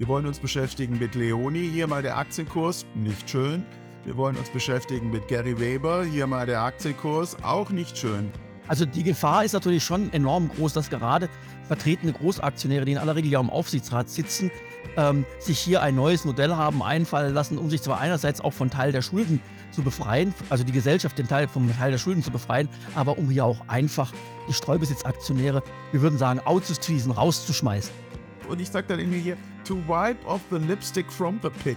Wir wollen uns beschäftigen mit Leoni, hier mal der Aktienkurs, nicht schön. Wir wollen uns beschäftigen mit Gary Weber, hier mal der Aktienkurs, auch nicht schön. Also die Gefahr ist natürlich schon enorm groß, dass gerade vertretene Großaktionäre, die in aller Regel ja im Aufsichtsrat sitzen, ähm, sich hier ein neues Modell haben einfallen lassen, um sich zwar einerseits auch von Teil der Schulden zu befreien, also die Gesellschaft den Teil vom Teil der Schulden zu befreien, aber um hier auch einfach die Streubesitzaktionäre, wir würden sagen, auszuschließen, rauszuschmeißen. Und ich sage dann irgendwie hier, to wipe off the lipstick from the pig.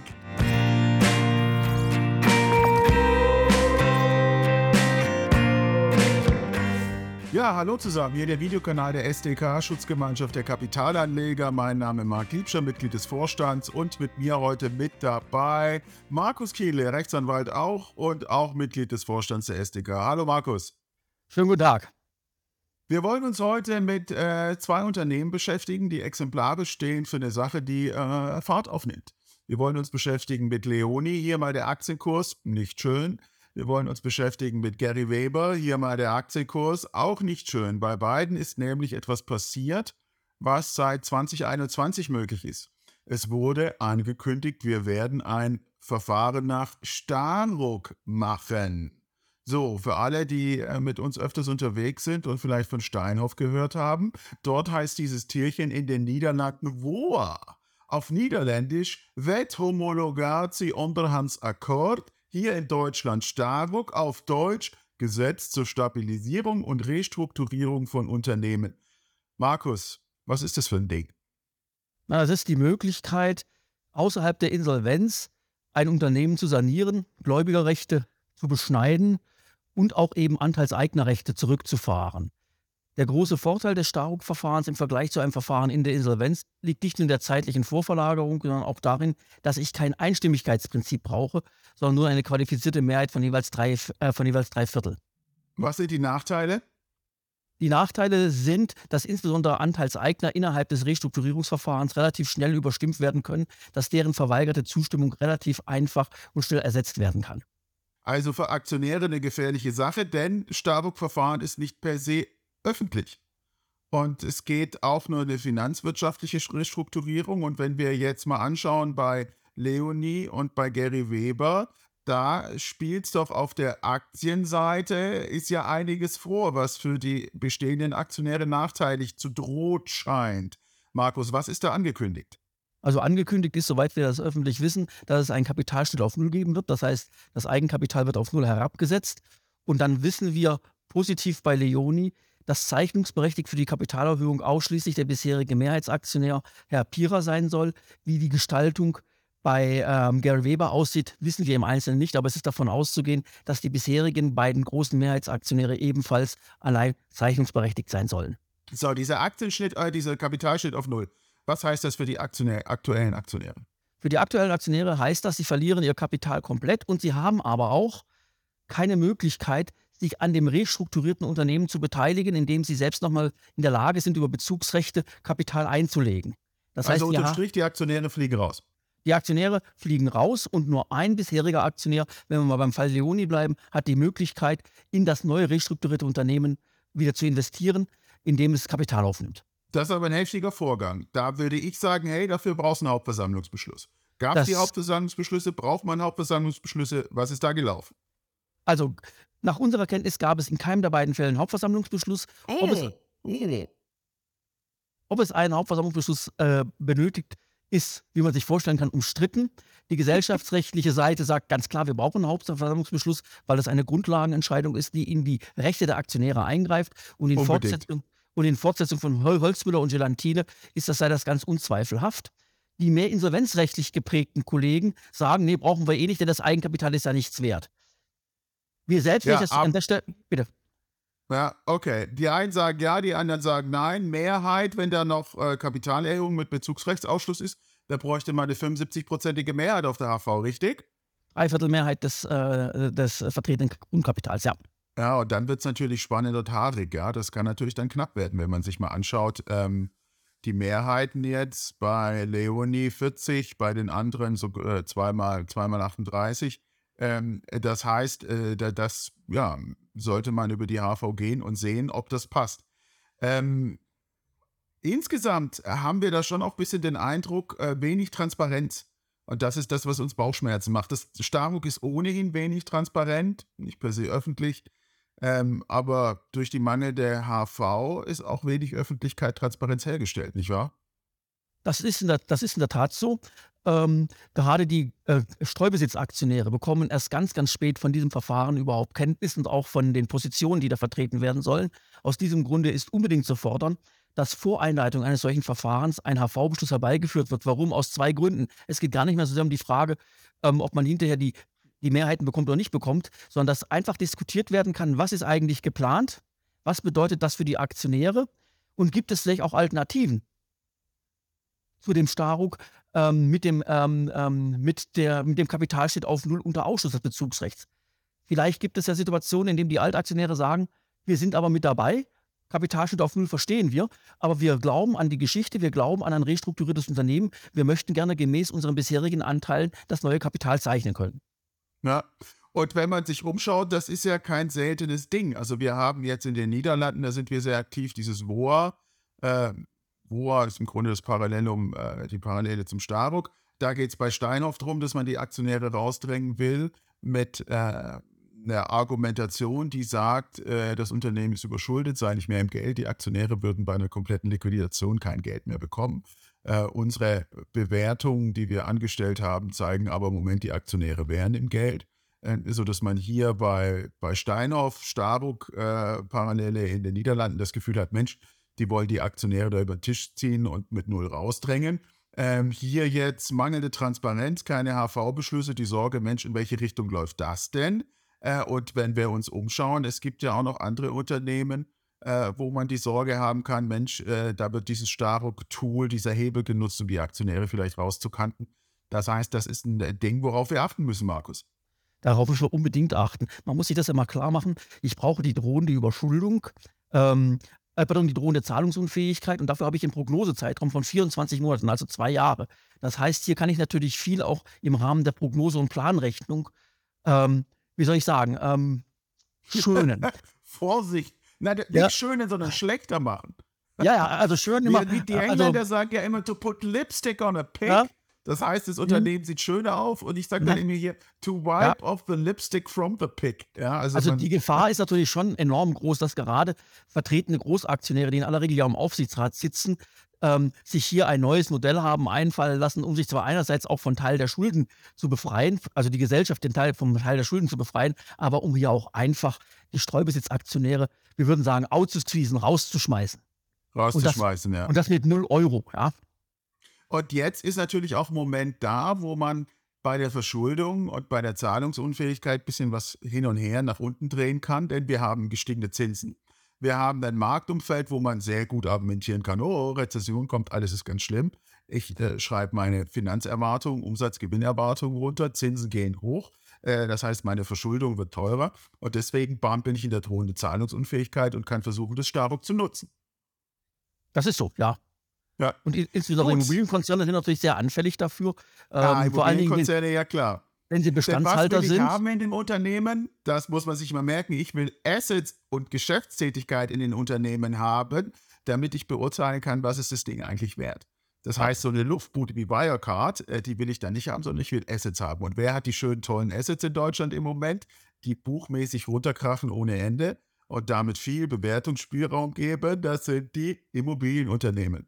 Ja, hallo zusammen. Hier der Videokanal der SDK, Schutzgemeinschaft der Kapitalanleger. Mein Name ist Marc Liebscher, Mitglied des Vorstands und mit mir heute mit dabei Markus Kiele, Rechtsanwalt auch und auch Mitglied des Vorstands der SDK. Hallo Markus. Schönen guten Tag. Wir wollen uns heute mit äh, zwei Unternehmen beschäftigen, die exemplarisch stehen für eine Sache, die äh, Fahrt aufnimmt. Wir wollen uns beschäftigen mit Leoni, hier mal der Aktienkurs, nicht schön. Wir wollen uns beschäftigen mit Gary Weber. Hier mal der Aktienkurs. Auch nicht schön. Bei beiden ist nämlich etwas passiert, was seit 2021 möglich ist. Es wurde angekündigt, wir werden ein Verfahren nach Starnruck machen. So, für alle, die äh, mit uns öfters unterwegs sind und vielleicht von Steinhoff gehört haben, dort heißt dieses Tierchen in den Niederlanden WOA. Auf Niederländisch Wethomologatie Onderhandsakkord hier in Deutschland Starbuck, auf Deutsch Gesetz zur Stabilisierung und Restrukturierung von Unternehmen. Markus, was ist das für ein Ding? Na, das ist die Möglichkeit, außerhalb der Insolvenz ein Unternehmen zu sanieren, Gläubigerrechte zu beschneiden und auch eben Anteilseignerrechte zurückzufahren. Der große Vorteil des Staruk-Verfahrens im Vergleich zu einem Verfahren in der Insolvenz liegt nicht in der zeitlichen Vorverlagerung, sondern auch darin, dass ich kein Einstimmigkeitsprinzip brauche, sondern nur eine qualifizierte Mehrheit von jeweils drei, äh, von jeweils drei Viertel. Was sind die Nachteile? Die Nachteile sind, dass insbesondere Anteilseigner innerhalb des Restrukturierungsverfahrens relativ schnell überstimmt werden können, dass deren verweigerte Zustimmung relativ einfach und schnell ersetzt werden kann. Also für Aktionäre eine gefährliche Sache, denn Starbuck-Verfahren ist nicht per se öffentlich. Und es geht auch nur eine finanzwirtschaftliche Restrukturierung. Und wenn wir jetzt mal anschauen bei Leonie und bei Gary Weber, da spielt es doch auf der Aktienseite, ist ja einiges vor, was für die bestehenden Aktionäre nachteilig zu droht scheint. Markus, was ist da angekündigt? Also angekündigt ist, soweit wir das öffentlich wissen, dass es einen Kapitalschnitt auf Null geben wird. Das heißt, das Eigenkapital wird auf Null herabgesetzt. Und dann wissen wir positiv bei Leoni, dass zeichnungsberechtigt für die Kapitalerhöhung ausschließlich der bisherige Mehrheitsaktionär Herr Pira sein soll. Wie die Gestaltung bei ähm, Gary Weber aussieht, wissen wir im Einzelnen nicht, aber es ist davon auszugehen, dass die bisherigen beiden großen Mehrheitsaktionäre ebenfalls allein zeichnungsberechtigt sein sollen. So, dieser Aktienschnitt, äh, dieser Kapitalschnitt auf Null. Was heißt das für die Aktionär, aktuellen Aktionäre? Für die aktuellen Aktionäre heißt das, sie verlieren ihr Kapital komplett und sie haben aber auch keine Möglichkeit, sich an dem restrukturierten Unternehmen zu beteiligen, indem sie selbst nochmal in der Lage sind, über Bezugsrechte Kapital einzulegen. Das also heißt, unterm Strich, die Aktionäre fliegen raus. Die Aktionäre fliegen raus und nur ein bisheriger Aktionär, wenn wir mal beim Fall Leoni bleiben, hat die Möglichkeit, in das neue restrukturierte Unternehmen wieder zu investieren, indem es Kapital aufnimmt. Das ist aber ein heftiger Vorgang. Da würde ich sagen, hey, dafür brauchst du einen Hauptversammlungsbeschluss. Gab es die Hauptversammlungsbeschlüsse? Braucht man Hauptversammlungsbeschlüsse? Was ist da gelaufen? Also nach unserer Kenntnis gab es in keinem der beiden Fälle einen Hauptversammlungsbeschluss. Ob es, ob es einen Hauptversammlungsbeschluss äh, benötigt, ist, wie man sich vorstellen kann, umstritten. Die gesellschaftsrechtliche Seite sagt ganz klar, wir brauchen einen Hauptversammlungsbeschluss, weil das eine Grundlagenentscheidung ist, die in die Rechte der Aktionäre eingreift. Und in, Fortsetzung, und in Fortsetzung von Holzmüller und Gelantine ist das sei das ganz unzweifelhaft. Die mehr insolvenzrechtlich geprägten Kollegen sagen, nee, brauchen wir eh nicht, denn das Eigenkapital ist ja nichts wert. Wir selbst, ja, an der Stelle, bitte. Ja, okay. Die einen sagen ja, die anderen sagen nein. Mehrheit, wenn da noch äh, Kapitalerhöhung mit Bezugsrechtsausschluss ist, da bräuchte man eine 75-prozentige Mehrheit auf der HV, richtig? Dreiviertelmehrheit des, äh, des vertretenen Grundkapitals, ja. Ja, und dann wird es natürlich spannend und haarig, ja. Das kann natürlich dann knapp werden, wenn man sich mal anschaut, ähm, die Mehrheiten jetzt bei Leonie 40, bei den anderen so äh, zweimal, zweimal 38. Ähm, das heißt, äh, das ja, sollte man über die HV gehen und sehen, ob das passt. Ähm, insgesamt haben wir da schon auch ein bisschen den Eindruck, äh, wenig Transparenz. Und das ist das, was uns Bauchschmerzen macht. Das Starbuck ist ohnehin wenig transparent, nicht per se öffentlich. Ähm, aber durch die Mangel der HV ist auch wenig Öffentlichkeit, Transparenz hergestellt, nicht wahr? Das ist in der, das ist in der Tat so. Ähm, gerade die äh, Streubesitzaktionäre bekommen erst ganz, ganz spät von diesem Verfahren überhaupt Kenntnis und auch von den Positionen, die da vertreten werden sollen. Aus diesem Grunde ist unbedingt zu fordern, dass vor Einleitung eines solchen Verfahrens ein HV-Beschluss herbeigeführt wird. Warum? Aus zwei Gründen. Es geht gar nicht mehr so sehr um die Frage, ähm, ob man hinterher die, die Mehrheiten bekommt oder nicht bekommt, sondern dass einfach diskutiert werden kann, was ist eigentlich geplant, was bedeutet das für die Aktionäre und gibt es vielleicht auch Alternativen zu dem Staruk ähm, mit, dem, ähm, ähm, mit, der, mit dem Kapitalsteht auf Null unter Ausschuss des Bezugsrechts. Vielleicht gibt es ja Situationen, in denen die Altaktionäre sagen, wir sind aber mit dabei, Kapitalschnitt auf Null verstehen wir, aber wir glauben an die Geschichte, wir glauben an ein restrukturiertes Unternehmen. Wir möchten gerne gemäß unseren bisherigen Anteilen das neue Kapital zeichnen können. Ja, und wenn man sich umschaut, das ist ja kein seltenes Ding. Also wir haben jetzt in den Niederlanden, da sind wir sehr aktiv, dieses WOA. Äh, WOA ist im Grunde das Parallelum, äh, die Parallele zum Starbuck. Da geht es bei Steinhoff darum, dass man die Aktionäre rausdrängen will mit äh, eine Argumentation, die sagt, äh, das Unternehmen ist überschuldet, sei nicht mehr im Geld. Die Aktionäre würden bei einer kompletten Liquidation kein Geld mehr bekommen. Äh, unsere Bewertungen, die wir angestellt haben, zeigen aber im Moment, die Aktionäre wären im Geld. Äh, sodass man hier bei, bei Steinhoff, Starbuck äh, Parallele in den Niederlanden das Gefühl hat, Mensch, die wollen die Aktionäre da über den Tisch ziehen und mit Null rausdrängen. Ähm, hier jetzt mangelnde Transparenz, keine HV-Beschlüsse, die Sorge, Mensch, in welche Richtung läuft das denn? Äh, und wenn wir uns umschauen, es gibt ja auch noch andere Unternehmen, äh, wo man die Sorge haben kann, Mensch, äh, da wird dieses Staruk-Tool, dieser Hebel genutzt, um die Aktionäre vielleicht rauszukanten. Das heißt, das ist ein Ding, worauf wir achten müssen, Markus. Darauf müssen wir unbedingt achten. Man muss sich das immer klar machen. Ich brauche die drohende Überschuldung, ähm, äh, pardon, die drohende Zahlungsunfähigkeit und dafür habe ich einen Prognosezeitraum von 24 Monaten, also zwei Jahre. Das heißt, hier kann ich natürlich viel auch im Rahmen der Prognose- und Planrechnung ähm, wie soll ich sagen, ähm, schönen. Vorsicht. Na, nicht ja. schönen, sondern schlechter machen. Ja, ja, also schön immer. Wie die also Engländer also, sagen ja immer, to put lipstick on a pig. Ja. Das heißt, das Unternehmen mhm. sieht schöner auf und ich sage dann immer hier, to wipe ja. off the lipstick from the pig. Ja, also, also die Gefahr ist natürlich schon enorm groß, dass gerade vertretene Großaktionäre, die in aller Regel ja im Aufsichtsrat sitzen, ähm, sich hier ein neues Modell haben einfallen lassen, um sich zwar einerseits auch von Teil der Schulden zu befreien, also die Gesellschaft den Teil vom Teil der Schulden zu befreien, aber um hier auch einfach die Streubesitzaktionäre, wir würden sagen, auszuschließen, rauszuschmeißen. Rauszuschmeißen, und das, ja. Und das mit 0 Euro, ja. Und jetzt ist natürlich auch ein Moment da, wo man bei der Verschuldung und bei der Zahlungsunfähigkeit ein bisschen was hin und her nach unten drehen kann, denn wir haben gestiegene Zinsen. Wir haben ein Marktumfeld, wo man sehr gut argumentieren kann, oh, Rezession kommt, alles ist ganz schlimm. Ich äh, schreibe meine Finanzerwartungen, Umsatzgewinnerwartungen runter, Zinsen gehen hoch. Äh, das heißt, meine Verschuldung wird teurer und deswegen bin ich in der drohenden Zahlungsunfähigkeit und kann versuchen, das Starbuck zu nutzen. Das ist so, ja. Ja. Und insbesondere Immobilienkonzerne sind natürlich sehr anfällig dafür. Ähm, ja, Immobilienkonzerne, ja klar. Wenn sie Bestandshalter was will ich sind. haben in dem Unternehmen, das muss man sich mal merken. Ich will Assets und Geschäftstätigkeit in den Unternehmen haben, damit ich beurteilen kann, was ist das Ding eigentlich wert. Das heißt, so eine Luftbude wie Wirecard, äh, die will ich dann nicht haben, sondern ich will Assets haben. Und wer hat die schönen, tollen Assets in Deutschland im Moment, die buchmäßig runterkrachen ohne Ende und damit viel Bewertungsspielraum geben? Das sind die Immobilienunternehmen.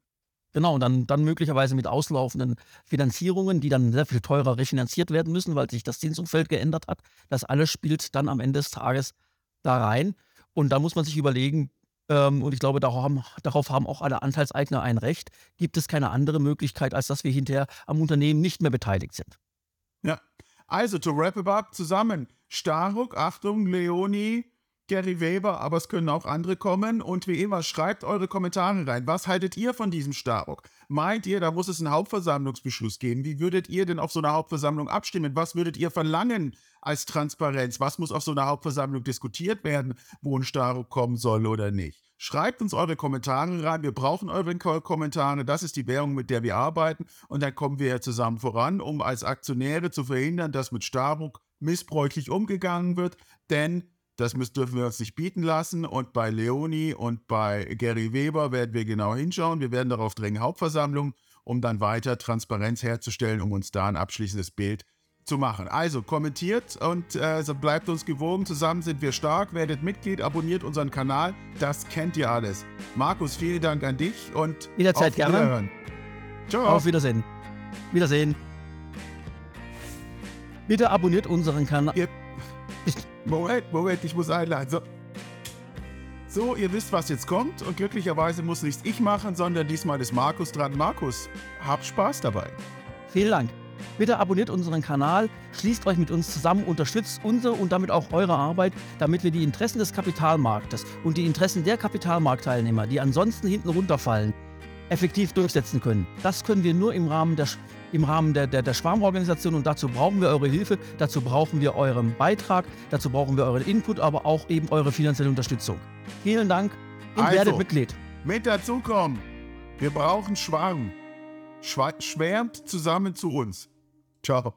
Genau, und dann, dann möglicherweise mit auslaufenden Finanzierungen, die dann sehr viel teurer refinanziert werden müssen, weil sich das Zinsumfeld geändert hat. Das alles spielt dann am Ende des Tages da rein. Und da muss man sich überlegen, ähm, und ich glaube, darauf haben, darauf haben auch alle Anteilseigner ein Recht, gibt es keine andere Möglichkeit, als dass wir hinterher am Unternehmen nicht mehr beteiligt sind. Ja, also to wrap it up zusammen. Staruk, Achtung, Leonie, Gary Weber, aber es können auch andere kommen. Und wie immer, schreibt eure Kommentare rein. Was haltet ihr von diesem Starbuck? Meint ihr, da muss es einen Hauptversammlungsbeschluss geben? Wie würdet ihr denn auf so einer Hauptversammlung abstimmen? Was würdet ihr verlangen als Transparenz? Was muss auf so einer Hauptversammlung diskutiert werden, wo ein Starbuck kommen soll oder nicht? Schreibt uns eure Kommentare rein. Wir brauchen eure Kommentare. Das ist die Währung, mit der wir arbeiten. Und dann kommen wir zusammen voran, um als Aktionäre zu verhindern, dass mit Starbuck missbräuchlich umgegangen wird. Denn Das müssen, dürfen wir uns nicht bieten lassen. Und bei Leoni und bei Gary Weber werden wir genau hinschauen. Wir werden darauf drängen, Hauptversammlung, um dann weiter Transparenz herzustellen, um uns da ein abschließendes Bild zu machen. Also kommentiert und äh, bleibt uns gewogen. Zusammen sind wir stark. Werdet Mitglied, abonniert unseren Kanal. Das kennt ihr alles. Markus, vielen Dank an dich und jederzeit auf gerne. Ciao. Auf Wiedersehen. Wiedersehen. Bitte abonniert unseren Kanal. Moment, Moment, ich muss einladen. So. so, ihr wisst, was jetzt kommt und glücklicherweise muss nicht ich machen, sondern diesmal ist Markus dran. Markus, habt Spaß dabei. Vielen Dank. Bitte abonniert unseren Kanal, schließt euch mit uns zusammen, unterstützt unsere und damit auch eure Arbeit, damit wir die Interessen des Kapitalmarktes und die Interessen der Kapitalmarktteilnehmer, die ansonsten hinten runterfallen, effektiv durchsetzen können. Das können wir nur im Rahmen der, im Rahmen der, der, der Schwarmorganisation und dazu brauchen wir eure Hilfe, dazu brauchen wir euren Beitrag, dazu brauchen wir euren Input, aber auch eben eure finanzielle Unterstützung. Vielen Dank und also, werdet Mitglied. Mit dazukommen. Wir brauchen Schwarm. Schwärmt zusammen zu uns. Ciao.